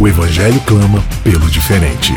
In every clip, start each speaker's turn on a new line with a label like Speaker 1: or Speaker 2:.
Speaker 1: O Evangelho clama pelo diferente.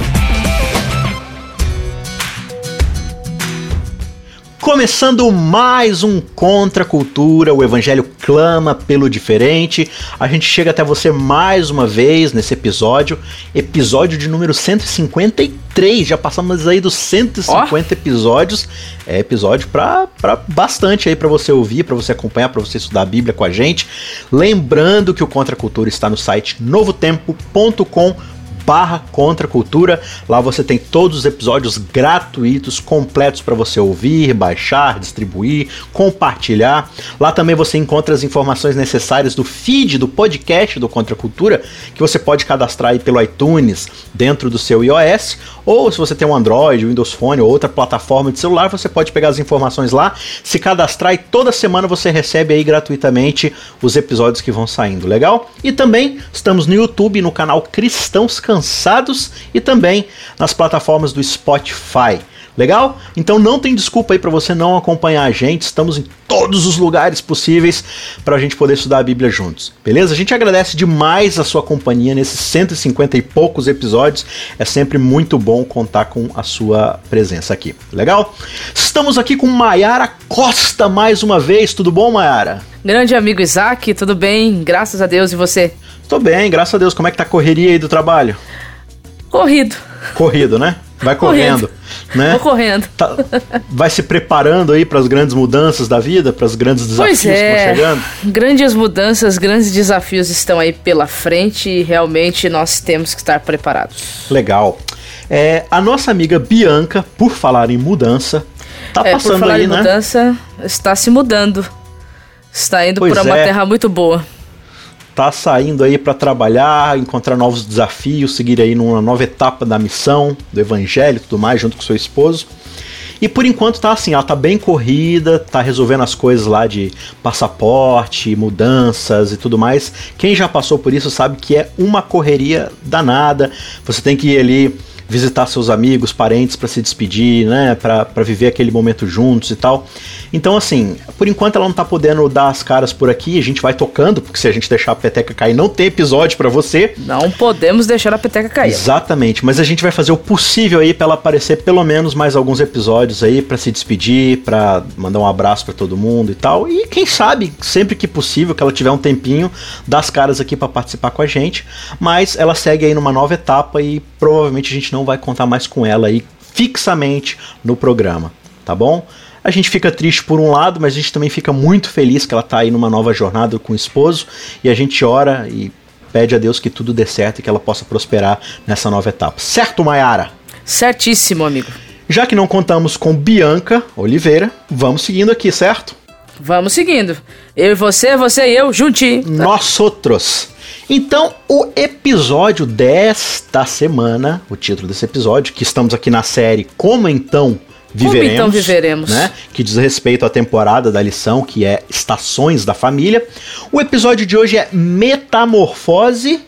Speaker 2: Começando mais um Contra a Cultura, o Evangelho clama pelo diferente. A gente chega até você mais uma vez nesse episódio, episódio de número 153. Já passamos aí dos 150 oh. episódios. É episódio para bastante aí para você ouvir, para você acompanhar, para você estudar a Bíblia com a gente. Lembrando que o Contra a Cultura está no site novotempo.com barra Contra Cultura. Lá você tem todos os episódios gratuitos, completos para você ouvir, baixar, distribuir, compartilhar. Lá também você encontra as informações necessárias do feed do podcast do Contra Cultura, que você pode cadastrar aí pelo iTunes dentro do seu iOS, ou se você tem um Android, Windows Phone ou outra plataforma de celular, você pode pegar as informações lá, se cadastrar e toda semana você recebe aí gratuitamente os episódios que vão saindo, legal? E também estamos no YouTube, no canal Cristãos Cansados e também nas plataformas do Spotify. Legal? Então não tem desculpa aí para você não acompanhar a gente. Estamos em todos os lugares possíveis para a gente poder estudar a Bíblia juntos. Beleza? A gente agradece demais a sua companhia nesses 150 e poucos episódios. É sempre muito bom contar com a sua presença aqui. Legal? Estamos aqui com Maiara Costa mais uma vez. Tudo bom, Maiara?
Speaker 3: Grande amigo Isaac, tudo bem? Graças a Deus e você?
Speaker 2: Tô bem, graças a Deus. Como é que tá a correria aí do trabalho?
Speaker 3: Corrido.
Speaker 2: Corrido, né? Vai correndo, correndo. né?
Speaker 3: Vou correndo.
Speaker 2: Tá, vai se preparando aí para as grandes mudanças da vida, para os grandes desafios
Speaker 3: pois é.
Speaker 2: que vão chegando?
Speaker 3: Grandes mudanças, grandes desafios estão aí pela frente e realmente nós temos que estar preparados.
Speaker 2: Legal. É, a nossa amiga Bianca, por falar em mudança, tá
Speaker 3: é,
Speaker 2: passando
Speaker 3: por falar
Speaker 2: aí,
Speaker 3: em
Speaker 2: né?
Speaker 3: mudança, está se mudando. Está indo para uma
Speaker 2: é.
Speaker 3: terra muito boa
Speaker 2: tá saindo aí para trabalhar, encontrar novos desafios, seguir aí numa nova etapa da missão, do evangelho e tudo mais, junto com seu esposo. E por enquanto tá assim, ela tá bem corrida, tá resolvendo as coisas lá de passaporte, mudanças e tudo mais. Quem já passou por isso sabe que é uma correria danada. Você tem que ir ali visitar seus amigos, parentes para se despedir, né, para viver aquele momento juntos e tal. Então, assim, por enquanto ela não tá podendo dar as caras por aqui, a gente vai tocando, porque se a gente deixar a peteca cair, não tem episódio para você.
Speaker 3: Não podemos deixar a peteca cair.
Speaker 2: Exatamente, mas a gente vai fazer o possível aí para ela aparecer pelo menos mais alguns episódios aí para se despedir, para mandar um abraço para todo mundo e tal. E quem sabe, sempre que possível, que ela tiver um tempinho, dar as caras aqui para participar com a gente. Mas ela segue aí numa nova etapa e provavelmente a gente não não vai contar mais com ela aí fixamente no programa, tá bom? A gente fica triste por um lado, mas a gente também fica muito feliz que ela tá aí numa nova jornada com o esposo e a gente ora e pede a Deus que tudo dê certo e que ela possa prosperar nessa nova etapa. Certo, Maiara?
Speaker 3: Certíssimo, amigo.
Speaker 2: Já que não contamos com Bianca Oliveira, vamos seguindo aqui, certo?
Speaker 3: Vamos seguindo. Eu e você, você e eu, juntinho.
Speaker 2: Nós outros. Então, o episódio desta semana, o título desse episódio, que estamos aqui na série Como Então Viveremos,
Speaker 3: Como então viveremos?
Speaker 2: Né? Que diz respeito à temporada da lição, que é Estações da Família. O episódio de hoje é Metamorfose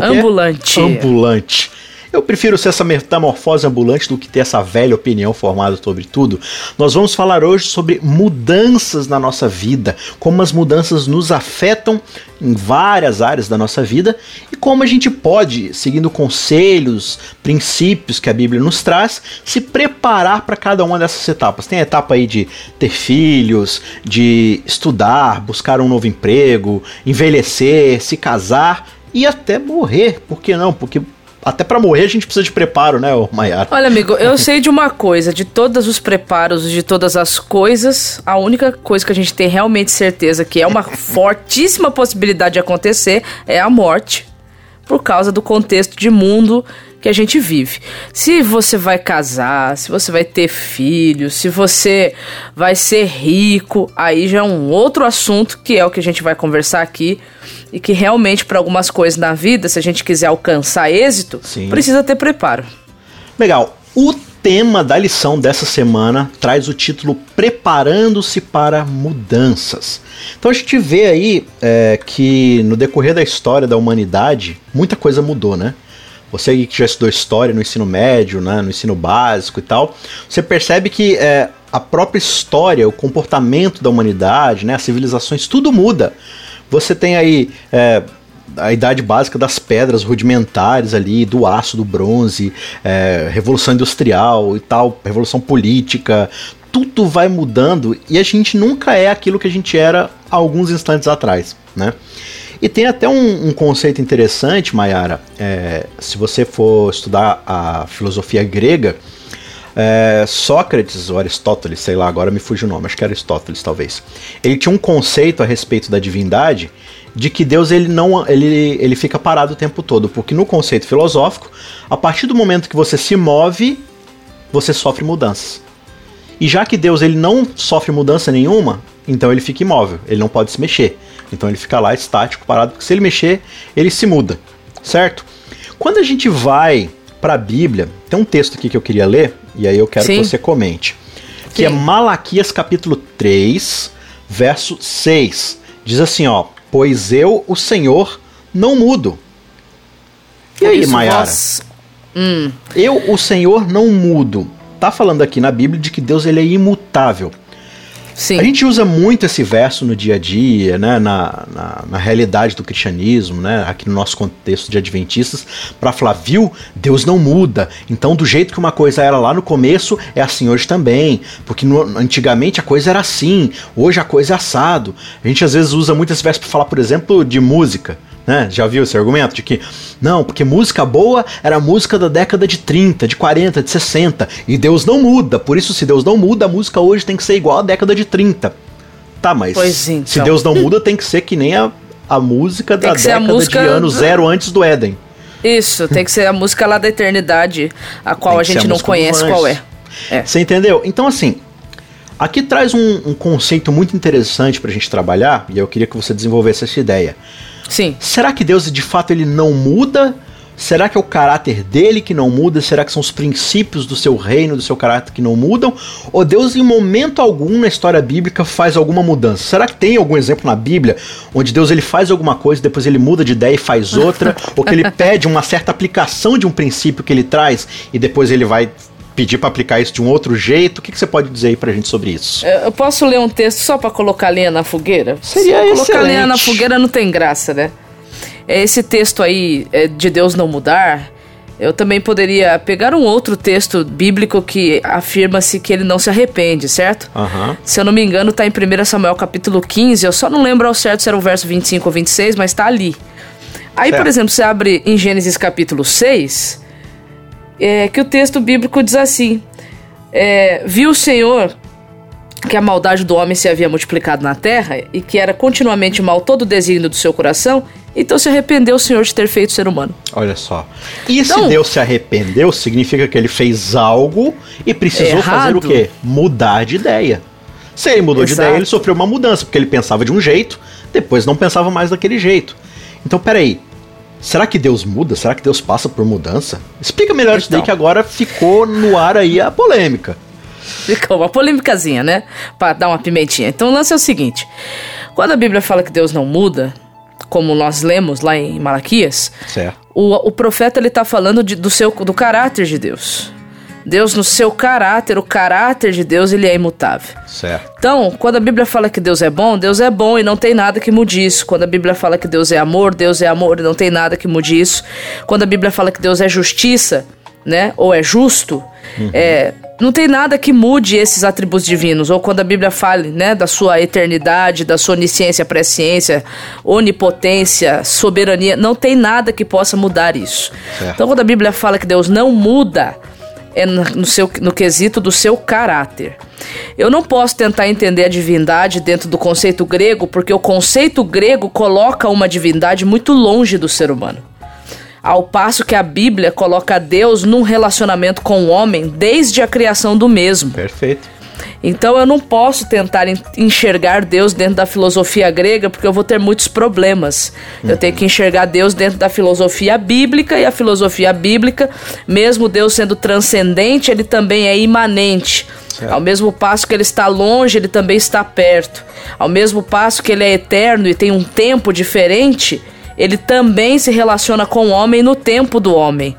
Speaker 3: Ambulante.
Speaker 2: Ambulante. Eu prefiro ser essa metamorfose ambulante do que ter essa velha opinião formada sobre tudo. Nós vamos falar hoje sobre mudanças na nossa vida, como as mudanças nos afetam em várias áreas da nossa vida e como a gente pode, seguindo conselhos, princípios que a Bíblia nos traz, se preparar para cada uma dessas etapas. Tem a etapa aí de ter filhos, de estudar, buscar um novo emprego, envelhecer, se casar e até morrer. Por que não? Porque até para morrer a gente precisa de preparo, né, Maiara?
Speaker 3: Olha, amigo, eu sei de uma coisa, de todos os preparos, de todas as coisas, a única coisa que a gente tem realmente certeza que é uma fortíssima possibilidade de acontecer é a morte, por causa do contexto de mundo que a gente vive. Se você vai casar, se você vai ter filhos, se você vai ser rico, aí já é um outro assunto que é o que a gente vai conversar aqui e que realmente para algumas coisas na vida, se a gente quiser alcançar êxito,
Speaker 2: Sim.
Speaker 3: precisa ter preparo.
Speaker 2: Legal. O tema da lição dessa semana traz o título Preparando-se para Mudanças. Então a gente vê aí é, que no decorrer da história da humanidade, muita coisa mudou, né? Você que já estudou história no ensino médio, né, no ensino básico e tal, você percebe que é, a própria história, o comportamento da humanidade, né, as civilizações, tudo muda. Você tem aí é, a idade básica das pedras rudimentares ali, do aço, do bronze, é, revolução industrial e tal, revolução política, tudo vai mudando e a gente nunca é aquilo que a gente era há alguns instantes atrás, né? E tem até um, um conceito interessante, Mayara, é, se você for estudar a filosofia grega, é, Sócrates ou Aristóteles, sei lá, agora me fugiu o nome, acho que Aristóteles talvez. Ele tinha um conceito a respeito da divindade de que Deus ele não ele, ele fica parado o tempo todo, porque no conceito filosófico, a partir do momento que você se move, você sofre mudanças. E já que Deus ele não sofre mudança nenhuma, então ele fica imóvel, ele não pode se mexer. Então ele fica lá estático, parado, porque se ele mexer, ele se muda, certo? Quando a gente vai para a Bíblia, tem um texto aqui que eu queria ler, e aí eu quero
Speaker 3: Sim.
Speaker 2: que você comente. Que
Speaker 3: Sim.
Speaker 2: é Malaquias capítulo 3, verso 6. Diz assim, ó: "Pois eu, o Senhor, não mudo". E aí, Maiara?
Speaker 3: vós- Hum,
Speaker 2: Eu, o Senhor, não mudo. Tá falando aqui na Bíblia de que Deus ele é imutável.
Speaker 3: Sim.
Speaker 2: A gente usa muito esse verso no dia a dia, né, na, na, na realidade do cristianismo, né, aqui no nosso contexto de adventistas, para falar, viu, Deus não muda. Então, do jeito que uma coisa era lá no começo, é assim hoje também. Porque no- antigamente a coisa era assim, hoje a coisa é assado. A gente às vezes usa muito esse verso para falar, por exemplo, de música. Né? Já viu esse argumento de que não, porque música boa era música da década de 30, de 40, de 60 e Deus não muda. Por isso, se Deus não muda, a música hoje tem que ser igual à década de 30. Tá, mas
Speaker 3: então.
Speaker 2: se Deus não muda, tem que ser que nem a, a música
Speaker 3: Tem
Speaker 2: da década
Speaker 3: música
Speaker 2: de ano
Speaker 3: do-
Speaker 2: zero antes do Éden.
Speaker 3: Isso, tem que ser a música lá da eternidade, a qual a gente
Speaker 2: a
Speaker 3: não conhece qual é. É.
Speaker 2: Você entendeu? Então, assim, aqui traz um, um conceito muito interessante pra gente trabalhar, e eu queria que você desenvolvesse essa ideia.
Speaker 3: Sim.
Speaker 2: Será que Deus de fato ele não muda? Será que é o caráter dele que não muda? Será que são os princípios do seu reino, do seu caráter que não mudam? Ou Deus em momento algum na história bíblica faz alguma mudança? Será que tem algum exemplo na Bíblia onde Deus ele faz alguma coisa, depois ele muda de ideia e faz outra, ou que ele pede uma certa aplicação de um princípio que ele traz e depois ele vai pedir para aplicar isso de um outro jeito? O que, que você pode dizer aí pra gente sobre isso?
Speaker 3: Eu posso ler um texto só pra colocar lenha na fogueira?
Speaker 2: Seria
Speaker 3: Só Colocar
Speaker 2: excelente.
Speaker 3: lenha na fogueira não tem graça, né? É, Esse texto aí é, de Deus não mudar, eu também poderia pegar um outro texto bíblico que afirma-se que ele não se arrepende, certo?
Speaker 2: Aham.
Speaker 3: Se eu não me engano, tá em 1 Samuel capítulo 15. Eu só não lembro ao certo se era o verso 25 ou 26, mas tá ali. Aí, por
Speaker 2: Certo.
Speaker 3: exemplo, você abre em Gênesis capítulo 6, é, que o texto bíblico diz assim: é, Viu o Senhor que a maldade do homem se havia multiplicado na terra e que era continuamente mal todo o desígnio do seu coração, então se arrependeu o Senhor de ter feito o ser humano.
Speaker 2: Olha só. E se
Speaker 3: Então-
Speaker 2: Deus se arrependeu, significa que ele fez algo e precisou fazer
Speaker 3: Errado.
Speaker 2: o quê? Mudar de ideia. Se ele mudou de
Speaker 3: Exato.
Speaker 2: ideia, ele sofreu uma mudança, porque ele pensava de um jeito, depois não pensava mais daquele jeito. Então, peraí. Será que Deus muda? Será que Deus passa por mudança? Explica melhor isso daí
Speaker 3: Então.
Speaker 2: que agora ficou no ar aí a polêmica.
Speaker 3: Ficou uma polêmicazinha, né? Pra dar uma pimentinha. Então o lance é o seguinte: quando a Bíblia fala que Deus não muda, como nós lemos lá em Malaquias, o, o profeta ele tá falando de- do seu do caráter de Deus. Deus no seu caráter, o caráter de Deus ele é imutável.
Speaker 2: Certo.
Speaker 3: Então, quando a Bíblia fala que Deus é bom, Deus é bom e não tem nada que mude isso. Quando a Bíblia fala que Deus é amor, Deus é amor e não tem nada que mude isso. Quando a Bíblia fala que Deus é justiça, né, ou é justo, é, não tem nada que mude esses atributos divinos. Ou quando a Bíblia fala, né, da sua eternidade, da sua onisciência, presciência, onipotência, soberania, não tem nada que possa mudar isso.
Speaker 2: Certo.
Speaker 3: Então, quando a Bíblia fala que Deus não muda, é no, seu, no quesito do seu caráter. Eu não posso tentar entender a divindade dentro do conceito grego, porque o conceito grego coloca uma divindade muito longe do ser humano. Ao passo que a Bíblia coloca Deus num relacionamento com o homem desde a criação do mesmo.
Speaker 2: Perfeito.
Speaker 3: Então eu não posso tentar enxergar Deus dentro da filosofia grega, porque eu vou ter muitos problemas. Uhum. Eu tenho que enxergar Deus dentro da filosofia bíblica, e a filosofia bíblica, mesmo Deus sendo transcendente, ele também é imanente. Certo. Ao mesmo passo que ele está longe, ele também está perto. Ao mesmo passo que ele é eterno e tem um tempo diferente, ele também se relaciona com o homem no tempo do homem.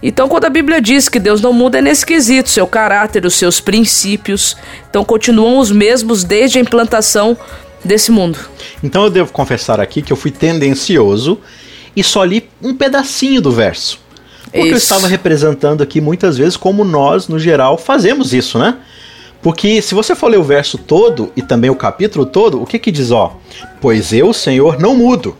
Speaker 3: Então, quando a Bíblia diz que Deus não muda, é nesse quesito, seu caráter, os seus princípios, então continuam os mesmos desde a implantação desse mundo.
Speaker 2: Então eu devo confessar aqui que eu fui tendencioso e só li um pedacinho do verso. Porque isso. eu estava representando aqui muitas vezes como nós, no geral, fazemos isso, né? Porque se você for ler o verso todo e também o capítulo todo, o que que diz, ó? Pois eu, Senhor, não mudo.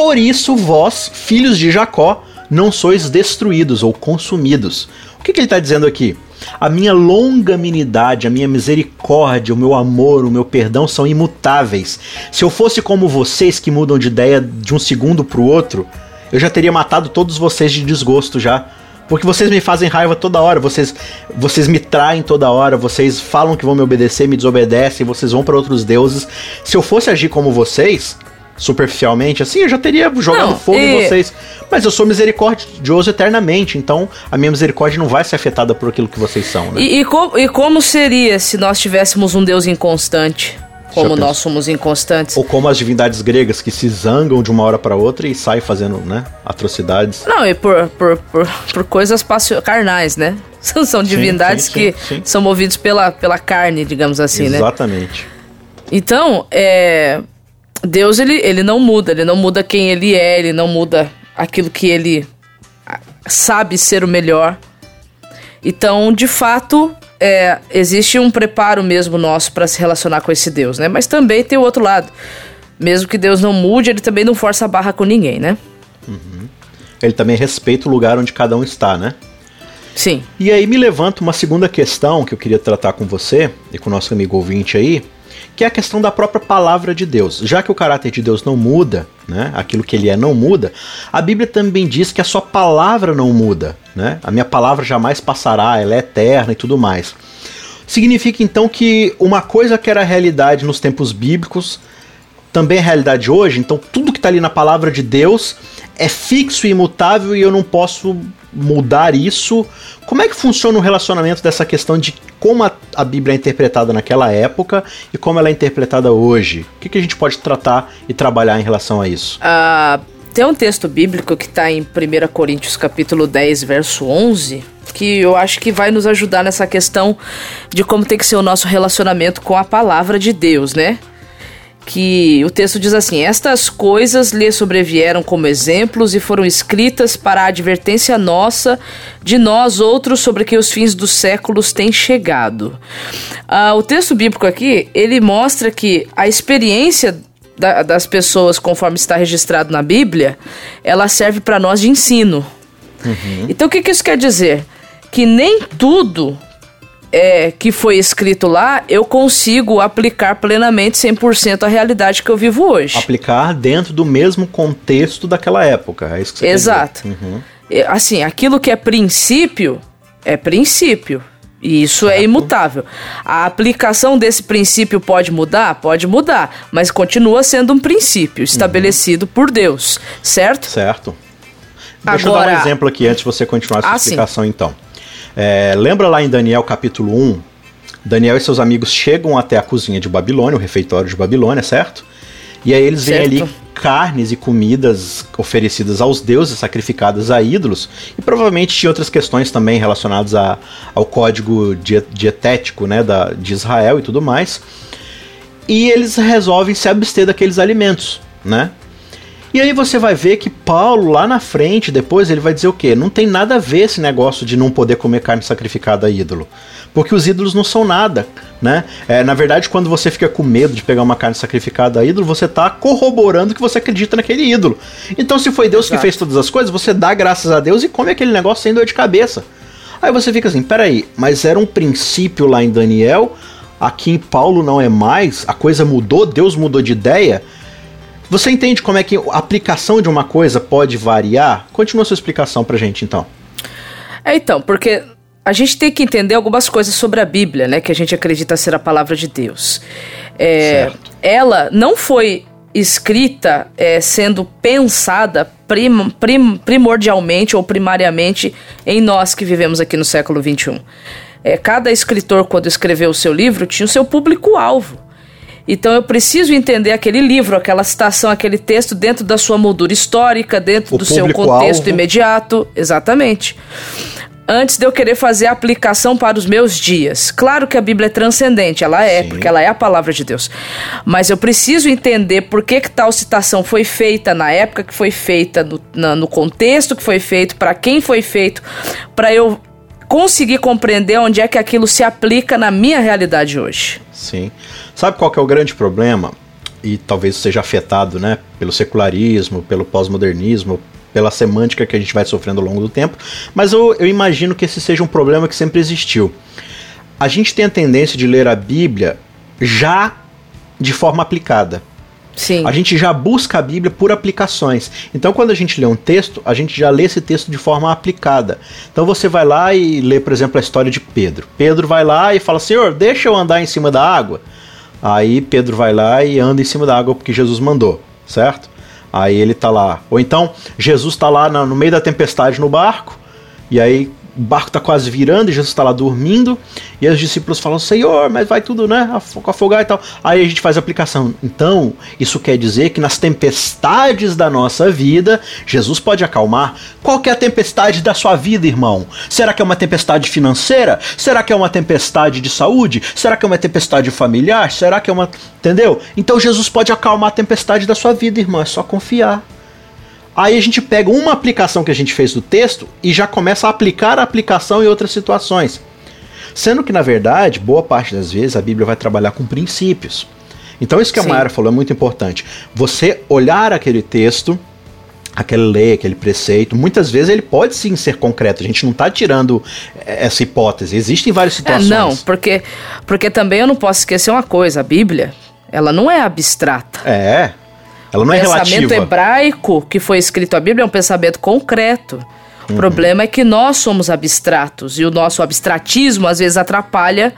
Speaker 2: Por isso vós, filhos de Jacó, não sois destruídos ou consumidos. O que, que ele está dizendo aqui? A minha longanimidade, a minha misericórdia, o meu amor, o meu perdão são imutáveis. Se eu fosse como vocês que mudam de ideia de um segundo para o outro, eu já teria matado todos vocês de desgosto já. Porque vocês me fazem raiva toda hora, vocês, vocês me traem toda hora, vocês falam que vão me obedecer, me desobedecem, vocês vão para outros deuses. Se eu fosse agir como vocês, superficialmente, assim, eu já teria jogado não, fogo e... em vocês. Mas eu sou misericordioso eternamente, então a minha misericórdia não vai ser afetada por aquilo que vocês são, né?
Speaker 3: E, e, com, e como seria se nós tivéssemos um Deus inconstante? Como nós somos inconstantes.
Speaker 2: Ou como as divindades gregas que se zangam de uma hora para outra e saem fazendo, né, atrocidades.
Speaker 3: Não, e por, por, por, por coisas carnais, né? São, são divindades sim, sim, sim, que são movidos pela, pela carne, digamos assim,
Speaker 2: Exatamente.
Speaker 3: né?
Speaker 2: Exatamente.
Speaker 3: Então, é, Deus ele, ele não muda, ele não muda quem ele é, ele não muda aquilo que ele sabe ser o melhor. Então, de fato, é, existe um preparo mesmo nosso para se relacionar com esse Deus, né? Mas também tem o outro lado. Mesmo que Deus não mude, ele também não força a barra com ninguém, né?
Speaker 2: Uhum. Ele também respeita o lugar onde cada um está, né?
Speaker 3: Sim.
Speaker 2: E aí me levanta uma segunda questão que eu queria tratar com você e com o nosso amigo ouvinte aí, que é a questão da própria palavra de Deus. Já que o caráter de Deus não muda, né, aquilo que ele é não muda, a Bíblia também diz que a sua palavra não muda. Né? A minha palavra jamais passará, ela é eterna e tudo mais. Significa então que uma coisa que era realidade nos tempos bíblicos também é realidade hoje, então tudo que está ali na palavra de Deus é fixo e imutável e eu não posso mudar isso. Como é que funciona o relacionamento dessa questão de como a, a Bíblia é interpretada naquela época e como ela é interpretada hoje? O que, que a gente pode tratar e trabalhar em relação a isso?
Speaker 3: Uh, tem um texto bíblico que está em 1 Coríntios capítulo 10, verso 11, que eu acho que vai nos ajudar nessa questão de como tem que ser o nosso relacionamento com a palavra de Deus, né? Que o texto diz assim: Estas coisas lhe sobrevieram como exemplos e foram escritas para a advertência nossa de nós outros sobre que os fins dos séculos têm chegado. Ah, o texto bíblico aqui ele mostra que a experiência da, das pessoas, conforme está registrado na Bíblia, ela serve para nós de ensino. Uhum. Então o que, que isso quer dizer? Que nem tudo é, que foi escrito lá, eu consigo aplicar plenamente 100% a realidade que eu vivo hoje.
Speaker 2: Aplicar dentro do mesmo contexto daquela época, é isso que você
Speaker 3: Exato. Uhum. Assim, aquilo que é princípio, é princípio. E isso é certo. é imutável. A aplicação desse princípio pode mudar? Pode mudar, mas continua sendo um princípio estabelecido uhum. por Deus, certo?
Speaker 2: Certo. Deixa Agora... eu dar um exemplo aqui antes de você continuar a sua ah, explicação, sim. então. É, lembra lá em Daniel capítulo 1? Daniel e seus amigos chegam até a cozinha de Babilônia, o refeitório de Babilônia, certo? E aí eles certo. veem ali carnes e comidas oferecidas aos deuses, sacrificadas a ídolos, e provavelmente tinha outras questões também relacionadas a, ao código dietético né, da, de Israel e tudo mais. E eles resolvem se abster daqueles alimentos, né? E aí você vai ver que Paulo, lá na frente, depois, ele vai dizer o quê? Não tem nada a ver esse negócio de não poder comer carne sacrificada a ídolo. Porque os ídolos não são nada, né? É, na verdade, quando você fica com medo de pegar uma carne sacrificada a ídolo, você está corroborando que você acredita naquele ídolo. Então, se foi Deus Exato. que fez todas as coisas, você dá graças a Deus e come aquele negócio sem dor de cabeça. Aí você fica assim, peraí, mas era um princípio lá em Daniel, aqui em Paulo não é mais, a coisa mudou, Deus mudou de ideia. Você entende como é que a aplicação de uma coisa pode variar? Continua sua explicação pra gente, então.
Speaker 3: É, então, porque a gente tem que entender algumas coisas sobre a Bíblia, né? Que a gente acredita ser a palavra de Deus. É, ela não foi escrita é, sendo pensada prim, prim, primordialmente ou primariamente em nós que vivemos aqui no século XXI. É, cada escritor, quando escreveu o seu livro, tinha o seu público-alvo. Então eu preciso entender aquele livro, aquela citação, aquele texto dentro da sua moldura histórica, dentro o do seu contexto imediato. Exatamente antes de eu querer fazer a aplicação para os meus dias. Claro que a Bíblia é transcendente, ela é, Sim. porque ela é a palavra de Deus. Mas eu preciso entender por que, que tal citação foi feita na época que foi feita, no, na, no contexto que foi feito, para quem foi feito, para eu conseguir compreender onde é que aquilo se aplica na minha realidade hoje.
Speaker 2: Sim. Sabe qual é o grande problema? E talvez seja afetado, né, pelo secularismo, pelo pós-modernismo, pela semântica que a gente vai sofrendo ao longo do tempo, mas eu, eu imagino que esse seja um problema que sempre existiu. A gente tem a tendência de ler a Bíblia já de forma aplicada.
Speaker 3: Sim.
Speaker 2: A gente já busca a Bíblia por aplicações. Então, quando a gente lê um texto, a gente já lê esse texto de forma aplicada. Então, você vai lá e lê, por exemplo, a história de Pedro. Pedro vai lá e fala: Senhor, deixa eu andar em cima da água. Aí Pedro vai lá e anda em cima da água porque Jesus mandou, certo? Aí ele tá lá. Ou então, Jesus tá lá no meio da tempestade no barco, e aí o barco tá quase virando e Jesus está lá dormindo. E os discípulos falam: Senhor, mas vai tudo, né? Afogar e tal. Aí a gente faz a aplicação. Então, isso quer dizer que nas tempestades da nossa vida, Jesus pode acalmar. Qual é a tempestade da sua vida, irmão? Será que é uma tempestade financeira? Será que é uma tempestade de saúde? Será que é uma tempestade familiar? Será que é uma. Entendeu? Então, Jesus pode acalmar a tempestade da sua vida, irmão. É só confiar. Aí a gente pega uma aplicação que a gente fez do texto e já começa a aplicar a aplicação em outras situações. Sendo que, na verdade, boa parte das vezes a Bíblia vai trabalhar com princípios. Então, isso que a Mayara falou é muito importante. Você olhar aquele texto, aquele lei, aquele preceito, muitas vezes ele pode sim ser concreto. A gente não está tirando eh, essa hipótese. Existem várias situações.
Speaker 3: É, não, porque, porque também eu não posso esquecer uma coisa: a Bíblia, ela não é abstrata.
Speaker 2: É. Ela não é relativa. O
Speaker 3: pensamento hebraico que foi escrito a Bíblia é um pensamento concreto. O uhum. problema é que nós somos abstratos e o nosso abstratismo às vezes atrapalha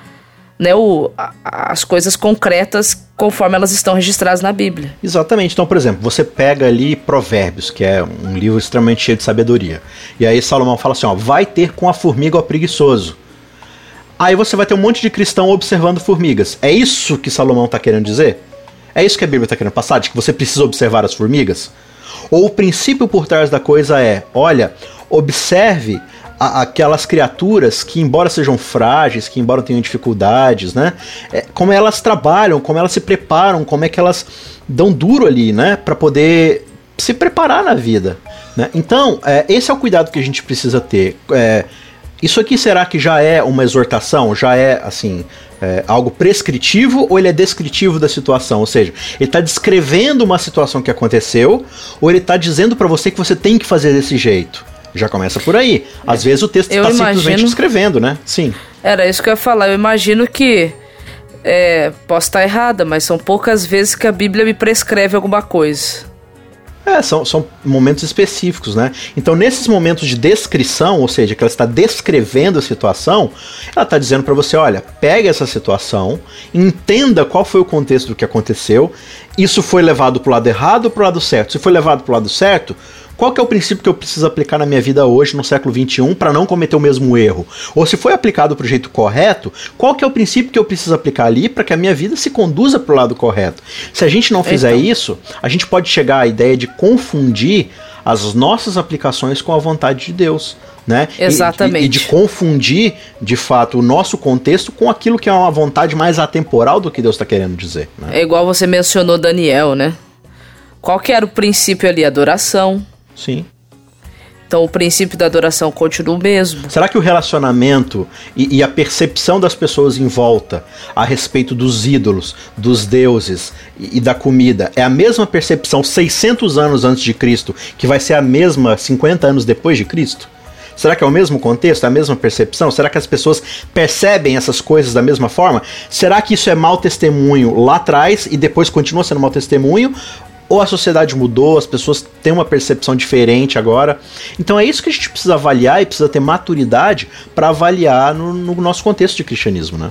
Speaker 3: né, o, a, as coisas concretas conforme elas estão registradas na Bíblia.
Speaker 2: Exatamente. Então, por exemplo, você pega ali Provérbios, que é um livro extremamente cheio de sabedoria. E aí Salomão fala assim: ó, vai ter com a formiga o preguiçoso. Aí você vai ter um monte de cristão observando formigas. É isso que Salomão está querendo dizer? É isso que a Bíblia está querendo passar? De que você precisa observar as formigas? Ou o princípio por trás da coisa é: olha, observe a, aquelas criaturas que, embora sejam frágeis, que embora tenham dificuldades, né? É, como elas trabalham, como elas se preparam, como é que elas dão duro ali, né? Para poder se preparar na vida. Né? Então, é, esse é o cuidado que a gente precisa ter. É, isso aqui será que já é uma exortação? Já é, assim, é, algo prescritivo ou ele é descritivo da situação? Ou seja, ele está descrevendo uma situação que aconteceu ou ele está dizendo para você que você tem que fazer desse jeito? Já começa por aí. Às vezes o texto está imagino... simplesmente descrevendo, né? Sim.
Speaker 3: Era isso que eu ia falar. Eu imagino que. É, posso estar errada, mas são poucas vezes que a Bíblia me prescreve alguma coisa.
Speaker 2: É, são, são momentos específicos, né? Então, nesses momentos de descrição, ou seja, que ela está descrevendo a situação, ela está dizendo para você: olha, pega essa situação, entenda qual foi o contexto do que aconteceu, isso foi levado para o lado errado ou para o lado certo? Se foi levado para o lado certo, qual que é o princípio que eu preciso aplicar na minha vida hoje, no século XXI, para não cometer o mesmo erro? Ou se foi aplicado para o jeito correto, qual que é o princípio que eu preciso aplicar ali para que a minha vida se conduza para o lado correto? Se a gente não fizer então. isso, a gente pode chegar à ideia de confundir as nossas aplicações com a vontade de Deus. Né?
Speaker 3: Exatamente.
Speaker 2: E, e, de confundir, de fato, o nosso contexto com aquilo que é uma vontade mais atemporal do que Deus está querendo dizer. Né?
Speaker 3: É igual você mencionou Daniel, né? Qual que era o princípio ali? Adoração.
Speaker 2: Sim.
Speaker 3: Então o princípio da adoração continua o mesmo.
Speaker 2: Será que o relacionamento e, e, a percepção das pessoas em volta a respeito dos ídolos, dos deuses e, e, da comida é a mesma percepção 600 anos antes de Cristo, que vai ser a mesma 50 anos depois de Cristo? Será que é o mesmo contexto, é a mesma percepção? Será que as pessoas percebem essas coisas da mesma forma? Será que isso é mau testemunho lá atrás e depois continua sendo mau testemunho? Ou a sociedade mudou, as pessoas têm uma percepção diferente agora. Então é isso que a gente precisa avaliar e precisa ter maturidade para avaliar no, no, nosso contexto de cristianismo, né?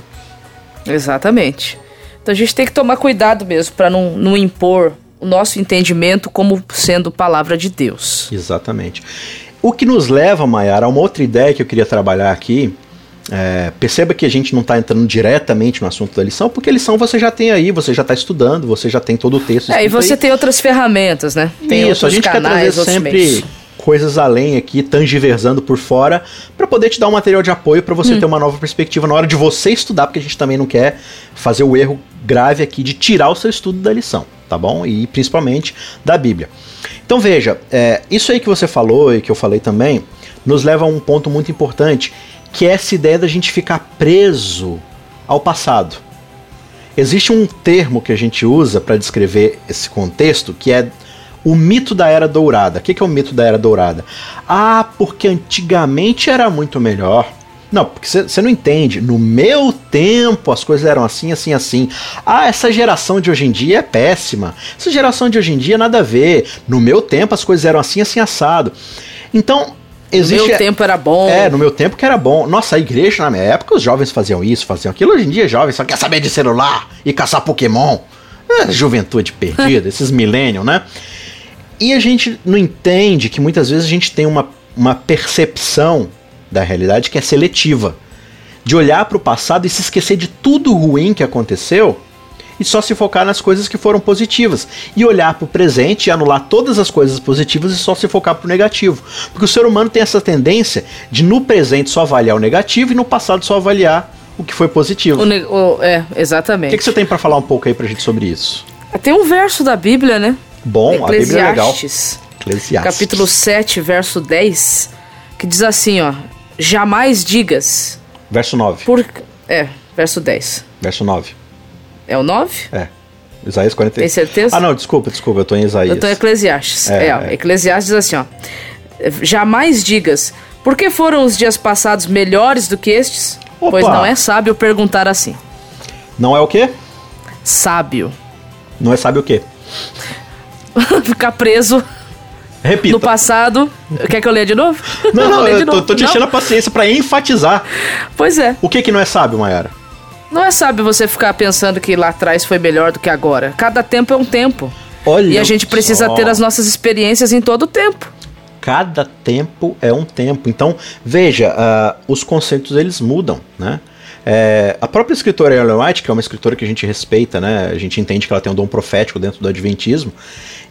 Speaker 3: Exatamente. Então a gente tem que tomar cuidado mesmo para não, não impor o nosso entendimento como sendo palavra de Deus.
Speaker 2: Exatamente. O que nos leva, Maiara, a uma outra ideia que eu queria trabalhar aqui. É, perceba que a gente não está entrando diretamente no assunto da lição, porque lição você já tem aí, você já está estudando, você já tem todo o texto.
Speaker 3: É, e você aí. tem outras ferramentas, né? Tem
Speaker 2: Isso, a gente canais, quer trazer sempre meios. coisas além aqui, tangiversando por fora, para poder te dar um material de apoio para você hum. ter uma nova perspectiva na hora de você estudar, porque a gente também não quer fazer o erro grave aqui de tirar o seu estudo da lição, tá bom? E principalmente da Bíblia. Então veja, é, isso aí que você falou e que eu falei também, nos leva a um ponto muito importante, que é essa ideia da gente ficar preso ao passado. Existe um termo que a gente usa para descrever esse contexto que é o mito da Era Dourada. O que é o mito da Era Dourada? Ah, porque antigamente era muito melhor. Não, porque você não entende. No meu tempo as coisas eram assim, assim, assim. Ah, essa geração de hoje em dia é péssima. Essa geração de hoje em dia nada a ver. No meu tempo as coisas eram assim, assim, assado. Então, existe.
Speaker 3: No meu tempo era bom.
Speaker 2: É, no meu tempo que era bom. Nossa, a igreja na minha época os jovens faziam isso, faziam aquilo. Hoje em dia, jovens só quer saber de celular e caçar Pokémon. É, juventude perdida, esses millennials, né? E a gente não entende que muitas vezes a gente tem uma, uma percepção da realidade que é seletiva. De olhar para o passado e se esquecer de tudo ruim que aconteceu e só se focar nas coisas que foram positivas. E olhar para o presente e anular todas as coisas positivas e só se focar para o negativo. Porque o ser humano tem essa tendência de no presente só avaliar o negativo e no passado só avaliar o que foi positivo.
Speaker 3: O, o, é, exatamente.
Speaker 2: O que, que você tem para falar um pouco aí para a gente sobre isso?
Speaker 3: Tem um verso da Bíblia, né?
Speaker 2: Bom, a Bíblia é legal.
Speaker 3: Eclesiastes. Capítulo 7, verso 10, que diz assim, ó: Jamais digas.
Speaker 2: Verso 9.
Speaker 3: Por... É, verso 10.
Speaker 2: Verso 9.
Speaker 3: É o 9?
Speaker 2: É. Isaías 40.
Speaker 3: Tem certeza?
Speaker 2: Ah, não, desculpa, desculpa, eu tô em Isaías.
Speaker 3: Eu tô em Eclesiastes. É, é, ó, é. Eclesiastes diz assim, ó. Jamais digas, por que foram os dias passados melhores do que estes? Opa. Pois não é sábio perguntar assim.
Speaker 2: Não é o quê?
Speaker 3: Sábio.
Speaker 2: Não é sábio o quê?
Speaker 3: Ficar preso
Speaker 2: Repita.
Speaker 3: No passado. Quer que eu leia de novo?
Speaker 2: Não, não, eu tô, tô te enchendo a paciência para enfatizar.
Speaker 3: Pois é.
Speaker 2: O que que não é sábio, Mayara?
Speaker 3: Não é sábio você ficar pensando que lá atrás foi melhor do que agora. Cada tempo é um tempo. Olha e a gente precisa só. ter as nossas experiências em todo o tempo.
Speaker 2: Cada tempo é um tempo. Então, veja, uh, os conceitos eles mudam, né? É, a própria escritora Ellen White, que é uma escritora que a gente respeita, né? A gente entende que ela tem um dom profético dentro do Adventismo.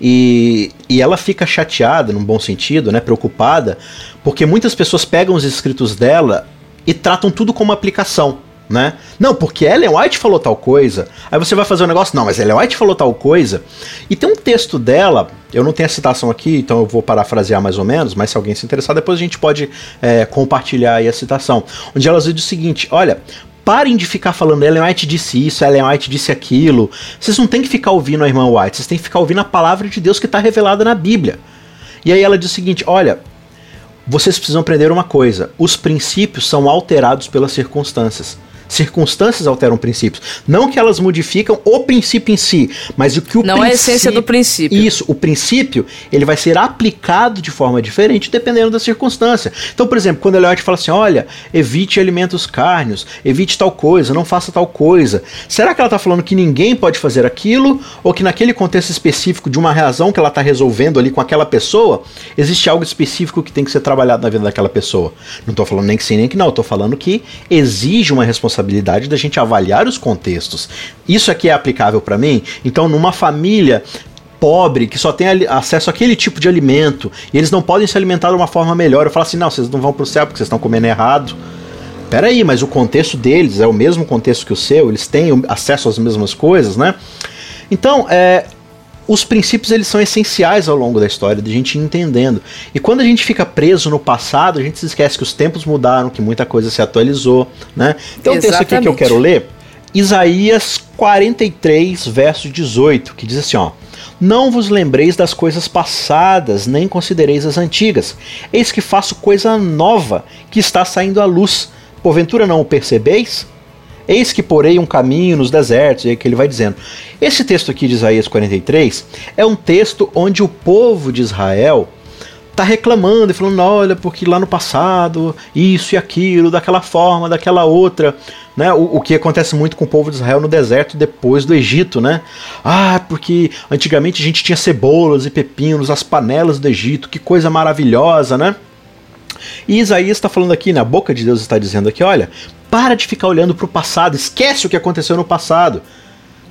Speaker 2: E, e ela fica chateada, num bom sentido, né? Preocupada, porque muitas pessoas pegam os escritos dela e tratam tudo como aplicação né? Não, porque Ellen White falou tal coisa. Aí você vai fazer um negócio, não, mas Ellen White falou tal coisa. E tem um texto dela, eu não tenho a citação aqui, então eu vou parafrasear mais ou menos, mas se alguém se interessar, depois a gente pode é, compartilhar aí a citação. Onde ela diz o seguinte: olha, parem de ficar falando Ellen White disse isso, Ellen White disse aquilo. Vocês não tem que ficar ouvindo a irmã White, vocês têm que ficar ouvindo a palavra de Deus que está revelada na Bíblia. E aí ela diz o seguinte: olha, vocês precisam aprender uma coisa: os princípios são alterados pelas circunstâncias. Circunstâncias alteram princípios. Não que elas modificam o princípio em si, mas o que o
Speaker 3: Não é a essência do princípio.
Speaker 2: Isso, o princípio, ele vai ser aplicado de forma diferente dependendo da circunstância. Então, por exemplo, quando Eliot fala assim: olha, evite alimentos carnes, evite tal coisa, não faça tal coisa. Será que ela está falando que ninguém pode fazer aquilo? Ou que naquele contexto específico de uma razão que ela está resolvendo ali com aquela pessoa, existe algo específico que tem que ser trabalhado na vida daquela pessoa? Não estou falando nem que sim, nem que não, estou falando que exige uma responsabilidade responsabilidade da gente avaliar os contextos. Isso aqui é aplicável para mim? Então, numa família pobre, que só tem acesso àquele tipo de alimento, e eles não podem se alimentar de uma forma melhor, eu falo assim: não, vocês não vão pro céu porque vocês estão comendo errado. Peraí, mas o contexto deles é o mesmo contexto que o seu, eles têm acesso às mesmas coisas, né? Então, é, os princípios eles são essenciais ao longo da história, de gente entendendo. E quando a gente fica preso no passado, a gente se esquece que os tempos mudaram, que muita coisa se atualizou, né? Então, o texto aqui que eu quero ler, Isaías 43, verso 18, que diz assim, ó: Não vos lembreis das coisas passadas, nem considereis as antigas. Eis que faço coisa nova, que está saindo à luz. Porventura não o percebeis? Eis que porei um caminho nos desertos, e aí que ele vai dizendo. Esse texto aqui de Isaías 43 é um texto onde o povo de Israel tá reclamando e falando, olha, porque lá no passado, isso e aquilo, daquela forma, daquela outra, né? O, o, que acontece muito com o povo de Israel no deserto depois do Egito, né? Ah, porque antigamente a gente tinha cebolas e pepinos, as panelas do Egito, que coisa maravilhosa, né? E Isaías está falando aqui, na boca de Deus está dizendo aqui, olha, para de ficar olhando para o passado, esquece o que aconteceu no passado.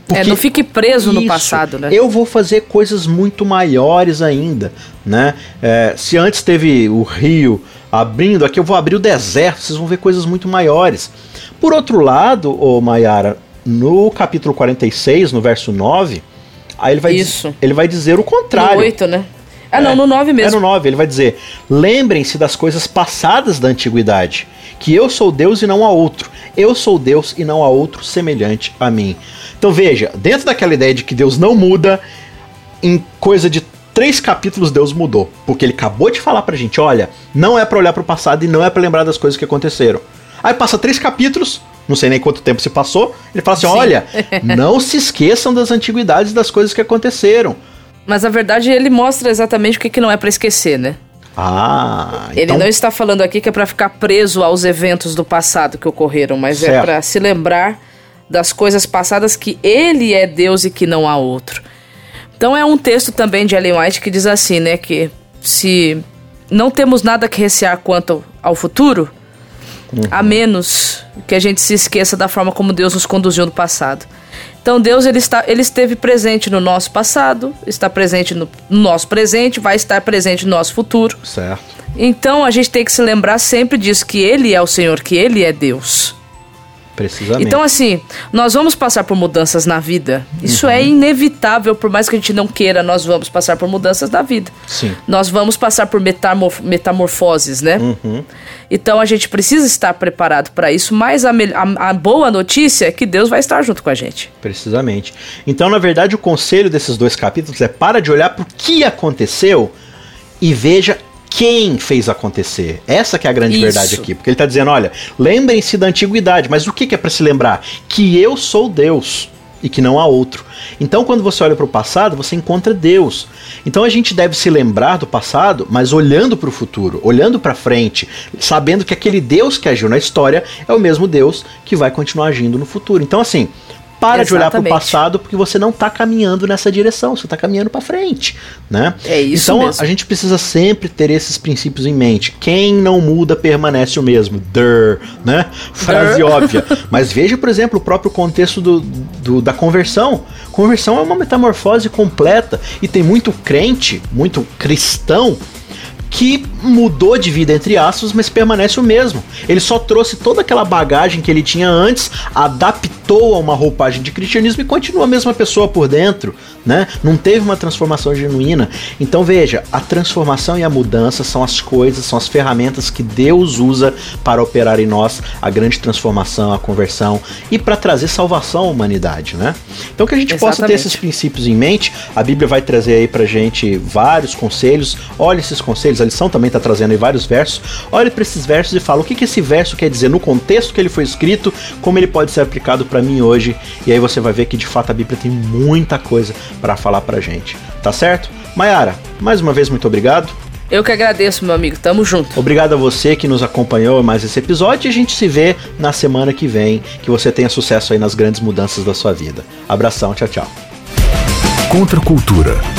Speaker 3: Porque é, não fique preso isso, no passado, né?
Speaker 2: Eu vou fazer coisas muito maiores ainda, né? É, se antes teve o rio abrindo, aqui eu vou abrir o deserto, vocês vão ver coisas muito maiores. Por outro lado, ô Maiara, no capítulo 46, no verso 9, aí ele vai,
Speaker 3: Isso.
Speaker 2: ele vai dizer o contrário. No
Speaker 3: 8, né? Ah, é, não, no 9 mesmo.
Speaker 2: É no 9, ele vai dizer: Lembrem-se das coisas passadas da antiguidade, que eu sou Deus e não há outro. Eu sou Deus e não há outro semelhante a mim. Então veja, dentro daquela ideia de que Deus não muda, em coisa de três capítulos Deus mudou. Porque ele acabou de falar pra gente: olha, não é para olhar para o passado e não é para lembrar das coisas que aconteceram. Aí passa três capítulos, não sei nem quanto tempo se passou, ele fala assim: Sim. olha, não se esqueçam das antiguidades das coisas que aconteceram.
Speaker 3: Mas a verdade ele mostra exatamente o que, que não é para esquecer, né?
Speaker 2: Ah,
Speaker 3: Ele então... não está falando aqui que é para ficar preso aos eventos do passado que ocorreram, mas é certo. é para se lembrar das coisas passadas que ele é Deus e que não há outro. Então é um texto também de Ellen White que diz assim, né, que se não temos nada que recear quanto ao futuro, uhum. a menos que a gente se esqueça da forma como Deus nos conduziu no passado. Então Deus ele, está, ele esteve presente no nosso passado, está presente no, no nosso presente, vai estar presente no nosso futuro.
Speaker 2: Certo.
Speaker 3: Então a gente tem que se lembrar sempre disso que Ele é o Senhor, que Ele é Deus.
Speaker 2: Precisamente.
Speaker 3: Então, assim, nós vamos passar por mudanças na vida. Isso é uhum. é inevitável, por mais que a gente não queira, nós vamos passar por mudanças na vida.
Speaker 2: Sim.
Speaker 3: Nós vamos passar por metamorf metamorfoses, né?
Speaker 2: Uhum.
Speaker 3: Então a gente precisa estar preparado para isso, mas a, a, a, boa notícia é que Deus vai estar junto com a gente.
Speaker 2: Precisamente. Então, na verdade, o conselho desses dois capítulos é para de olhar para o que aconteceu e veja quem fez acontecer. Essa que é a grande Isso. verdade aqui. Porque ele está dizendo, olha, lembrem-se da antiguidade, mas o que, que é para se lembrar? Que eu sou Deus e que não há outro. Então, quando você olha para o passado, você encontra Deus. Então, a gente deve se lembrar do passado, mas olhando para o futuro, olhando para frente, sabendo que aquele Deus que agiu na história é o mesmo Deus que vai continuar agindo no futuro. Então, assim, para Exatamente. de olhar para o passado porque você não está caminhando nessa direção, você está caminhando para frente, né?
Speaker 3: É isso
Speaker 2: então
Speaker 3: mesmo.
Speaker 2: a gente precisa sempre ter esses princípios em mente. Quem não muda permanece o mesmo. Der, né? Frase óbvia. Mas veja, por exemplo, o próprio contexto do, do, da conversão. Conversão é uma metamorfose completa e tem muito crente, muito cristão que mudou de vida, entre aspas, mas permanece o mesmo. Ele só trouxe toda aquela bagagem que ele tinha antes, adaptou a uma roupagem de cristianismo e continua a mesma pessoa por dentro, né? Não teve uma transformação genuína. Então veja, a transformação e a mudança são as coisas, são as ferramentas que Deus usa para operar em nós a grande transformação, a conversão e para trazer salvação à humanidade, né? Então que a gente Exatamente. possa ter esses princípios em mente. A Bíblia vai trazer aí pra gente vários conselhos. Olha esses conselhos, a lição também está trazendo aí vários versos. Olhe para esses versos e fala o que, que esse verso quer dizer no contexto que ele foi escrito, como ele pode ser aplicado para mim hoje. E aí você vai ver que de fato a Bíblia tem muita coisa para falar pra gente. Tá certo? Mayara, mais uma vez muito obrigado.
Speaker 3: Eu que agradeço, meu amigo. Tamo junto.
Speaker 2: Obrigado a você que nos acompanhou mais esse episódio e a gente se vê na semana que vem. Que você tenha sucesso aí nas grandes mudanças da sua vida. Abração, tchau, tchau.
Speaker 1: Contra a cultura.